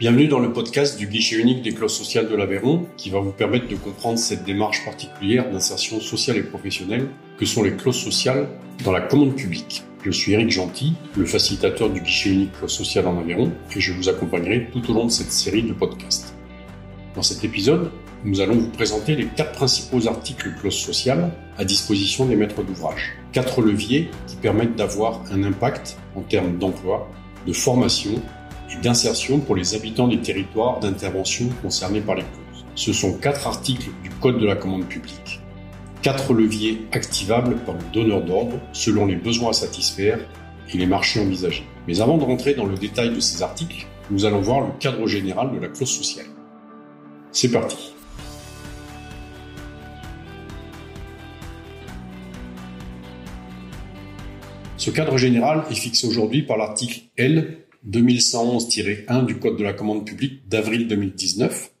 Bienvenue dans le podcast du guichet unique des clauses sociales de l'Aveyron qui va vous permettre de comprendre cette démarche particulière d'insertion sociale et professionnelle que sont les clauses sociales dans la commande publique. Je suis Eric Gentil, le facilitateur du guichet unique clauses sociales en Aveyron et je vous accompagnerai tout au long de cette série de podcasts. Dans cet épisode, nous allons vous présenter les quatre principaux articles clauses sociales à disposition des maîtres d'ouvrage. Quatre leviers qui permettent d'avoir un impact en termes d'emploi, de formation d'insertion pour les habitants des territoires d'intervention concernés par les clauses. Ce sont quatre articles du Code de la commande publique. Quatre leviers activables par le donneur d'ordre selon les besoins à satisfaire et les marchés envisagés. Mais avant de rentrer dans le détail de ces articles, nous allons voir le cadre général de la clause sociale. C'est parti. Ce cadre général est fixé aujourd'hui par l'article L 2111-1 du Code de la commande publique d'avril 2019,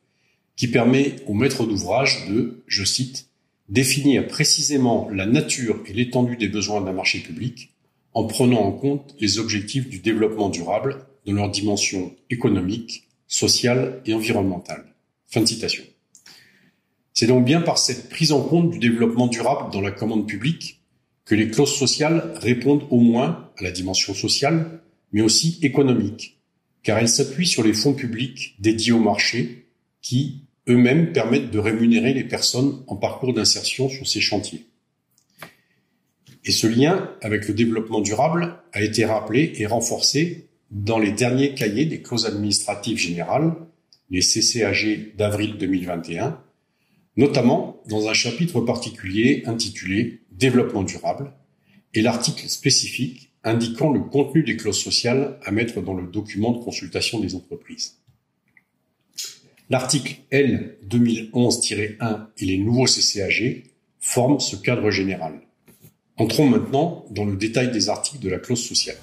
qui permet au maître d'ouvrage de, je cite, définir précisément la nature et l'étendue des besoins d'un marché public en prenant en compte les objectifs du développement durable dans leur dimension économique, sociale et environnementale. Fin de citation. C'est donc bien par cette prise en compte du développement durable dans la commande publique que les clauses sociales répondent au moins à la dimension sociale, mais aussi économique, car elles s'appuient sur les fonds publics dédiés au marché qui, eux-mêmes, permettent de rémunérer les personnes en parcours d'insertion sur ces chantiers. Et ce lien avec le développement durable a été rappelé et renforcé dans les derniers cahiers des clauses administratives générales, les CCAG d'avril 2021, notamment dans un chapitre particulier intitulé Développement durable et l'article spécifique indiquant le contenu des clauses sociales à mettre dans le document de consultation des entreprises. L'article L 2011-1 et les nouveaux CCAG forment ce cadre général. Entrons maintenant dans le détail des articles de la clause sociale.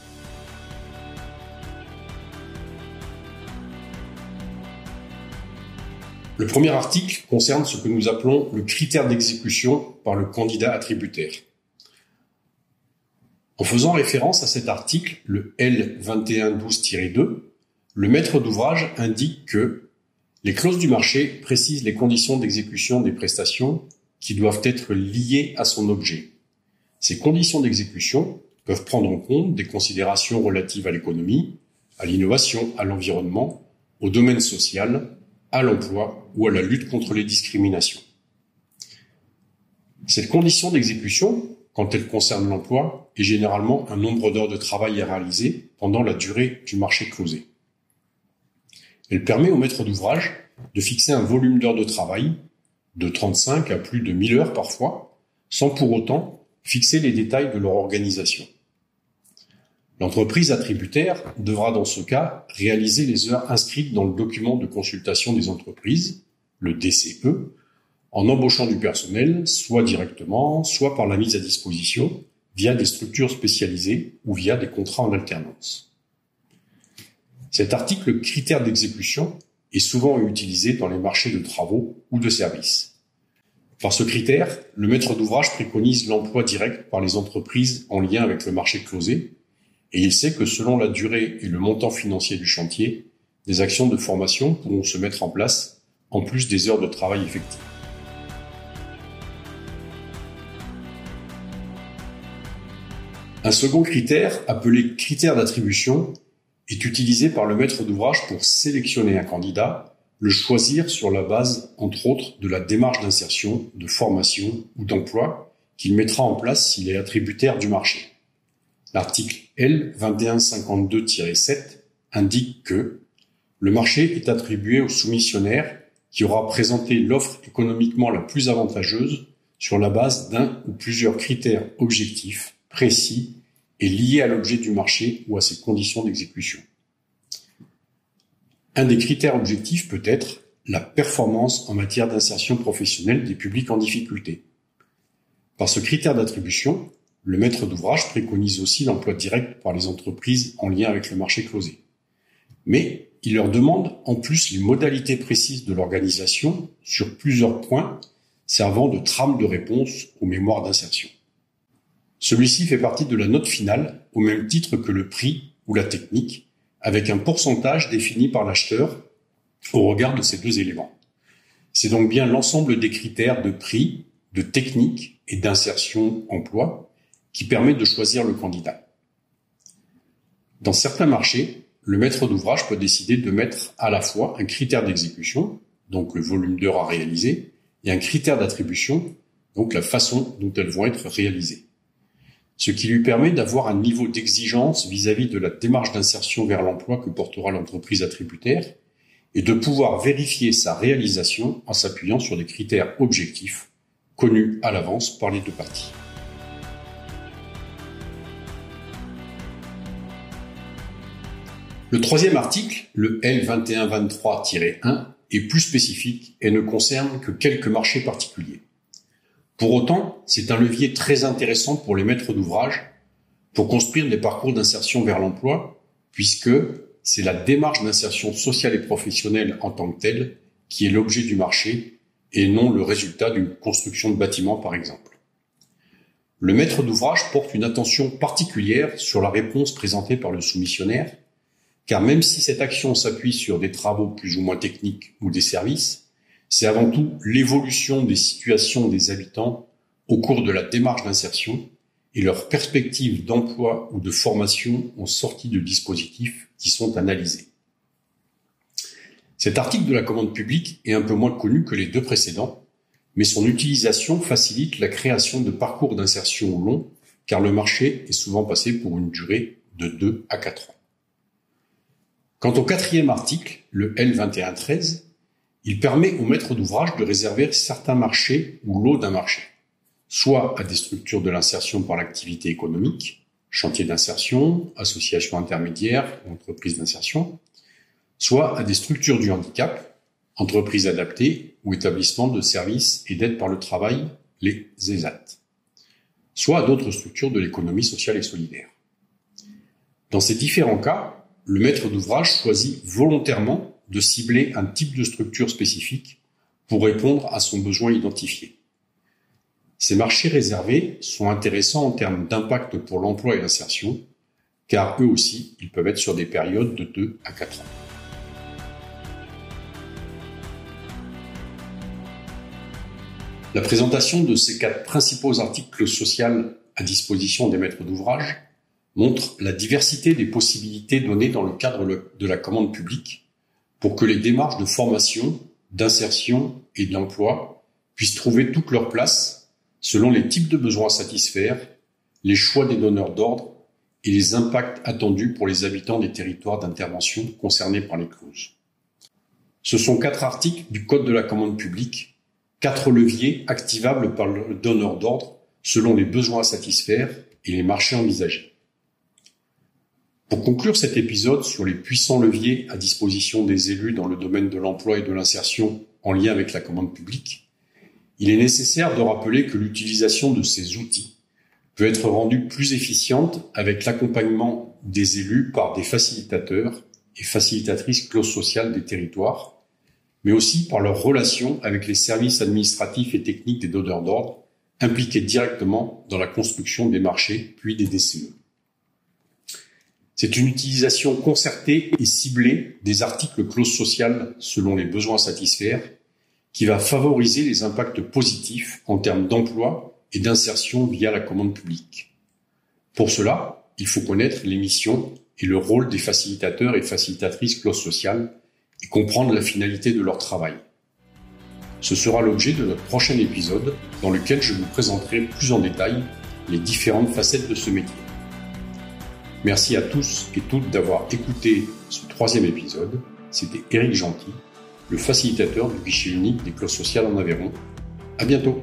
Le premier article concerne ce que nous appelons le critère d'exécution par le candidat attributaire. En faisant référence à cet article, le L2112-2, le maître d'ouvrage indique que les clauses du marché précisent les conditions d'exécution des prestations qui doivent être liées à son objet. Ces conditions d'exécution peuvent prendre en compte des considérations relatives à l'économie, à l'innovation, à l'environnement, au domaine social, à l'emploi ou à la lutte contre les discriminations. Cette condition d'exécution quand elle concerne l'emploi, et généralement un nombre d'heures de travail à réaliser pendant la durée du marché closé. Elle permet au maître d'ouvrage de fixer un volume d'heures de travail de 35 à plus de 1000 heures parfois, sans pour autant fixer les détails de leur organisation. L'entreprise attributaire devra dans ce cas réaliser les heures inscrites dans le document de consultation des entreprises, le DCE, en embauchant du personnel, soit directement, soit par la mise à disposition, via des structures spécialisées ou via des contrats en alternance. Cet article critère d'exécution est souvent utilisé dans les marchés de travaux ou de services. Par ce critère, le maître d'ouvrage préconise l'emploi direct par les entreprises en lien avec le marché closé, et il sait que selon la durée et le montant financier du chantier, des actions de formation pourront se mettre en place en plus des heures de travail effectives. Un second critère, appelé critère d'attribution, est utilisé par le maître d'ouvrage pour sélectionner un candidat, le choisir sur la base, entre autres, de la démarche d'insertion, de formation ou d'emploi qu'il mettra en place s'il est attributaire du marché. L'article L 2152-7 indique que le marché est attribué au soumissionnaire qui aura présenté l'offre économiquement la plus avantageuse sur la base d'un ou plusieurs critères objectifs précis et lié à l'objet du marché ou à ses conditions d'exécution. Un des critères objectifs peut être la performance en matière d'insertion professionnelle des publics en difficulté. Par ce critère d'attribution, le maître d'ouvrage préconise aussi l'emploi direct par les entreprises en lien avec le marché closé. Mais il leur demande en plus les modalités précises de l'organisation sur plusieurs points servant de trame de réponse aux mémoires d'insertion. Celui-ci fait partie de la note finale au même titre que le prix ou la technique, avec un pourcentage défini par l'acheteur au regard de ces deux éléments. C'est donc bien l'ensemble des critères de prix, de technique et d'insertion emploi qui permet de choisir le candidat. Dans certains marchés, le maître d'ouvrage peut décider de mettre à la fois un critère d'exécution, donc le volume d'heures à réaliser, et un critère d'attribution, donc la façon dont elles vont être réalisées. Ce qui lui permet d'avoir un niveau d'exigence vis-à-vis de la démarche d'insertion vers l'emploi que portera l'entreprise attributaire et de pouvoir vérifier sa réalisation en s'appuyant sur des critères objectifs connus à l'avance par les deux parties. Le troisième article, le L2123-1, est plus spécifique et ne concerne que quelques marchés particuliers. Pour autant, c'est un levier très intéressant pour les maîtres d'ouvrage pour construire des parcours d'insertion vers l'emploi, puisque c'est la démarche d'insertion sociale et professionnelle en tant que telle qui est l'objet du marché et non le résultat d'une construction de bâtiment par exemple. Le maître d'ouvrage porte une attention particulière sur la réponse présentée par le soumissionnaire, car même si cette action s'appuie sur des travaux plus ou moins techniques ou des services, c'est avant tout l'évolution des situations des habitants au cours de la démarche d'insertion et leurs perspectives d'emploi ou de formation en sortie de dispositifs qui sont analysés. Cet article de la commande publique est un peu moins connu que les deux précédents, mais son utilisation facilite la création de parcours d'insertion longs, car le marché est souvent passé pour une durée de 2 à 4 ans. Quant au quatrième article, le L2113, il permet au maître d'ouvrage de réserver certains marchés ou lots d'un marché, soit à des structures de l'insertion par l'activité économique, chantier d'insertion, association intermédiaire ou entreprise d'insertion, soit à des structures du handicap, entreprises adaptées ou établissements de services et d'aide par le travail, les ESAT, soit à d'autres structures de l'économie sociale et solidaire. Dans ces différents cas, le maître d'ouvrage choisit volontairement de cibler un type de structure spécifique pour répondre à son besoin identifié. Ces marchés réservés sont intéressants en termes d'impact pour l'emploi et l'insertion, car eux aussi, ils peuvent être sur des périodes de 2 à 4 ans. La présentation de ces quatre principaux articles sociaux à disposition des maîtres d'ouvrage montre la diversité des possibilités données dans le cadre de la commande publique pour que les démarches de formation, d'insertion et de l'emploi puissent trouver toute leur place selon les types de besoins à satisfaire, les choix des donneurs d'ordre et les impacts attendus pour les habitants des territoires d'intervention concernés par les clauses. Ce sont quatre articles du Code de la commande publique, quatre leviers activables par le donneur d'ordre selon les besoins à satisfaire et les marchés envisagés. Pour conclure cet épisode sur les puissants leviers à disposition des élus dans le domaine de l'emploi et de l'insertion en lien avec la commande publique, il est nécessaire de rappeler que l'utilisation de ces outils peut être rendue plus efficiente avec l'accompagnement des élus par des facilitateurs et facilitatrices clauses sociales des territoires, mais aussi par leur relation avec les services administratifs et techniques des donneurs d'ordre impliqués directement dans la construction des marchés puis des DCE. C'est une utilisation concertée et ciblée des articles clauses sociales selon les besoins à satisfaire qui va favoriser les impacts positifs en termes d'emploi et d'insertion via la commande publique. Pour cela, il faut connaître les missions et le rôle des facilitateurs et facilitatrices clauses sociales et comprendre la finalité de leur travail. Ce sera l'objet de notre prochain épisode dans lequel je vous présenterai plus en détail les différentes facettes de ce métier. Merci à tous et toutes d'avoir écouté ce troisième épisode. C'était Éric Gentil, le facilitateur du guichet unique des clauses sociales en Aveyron. À bientôt!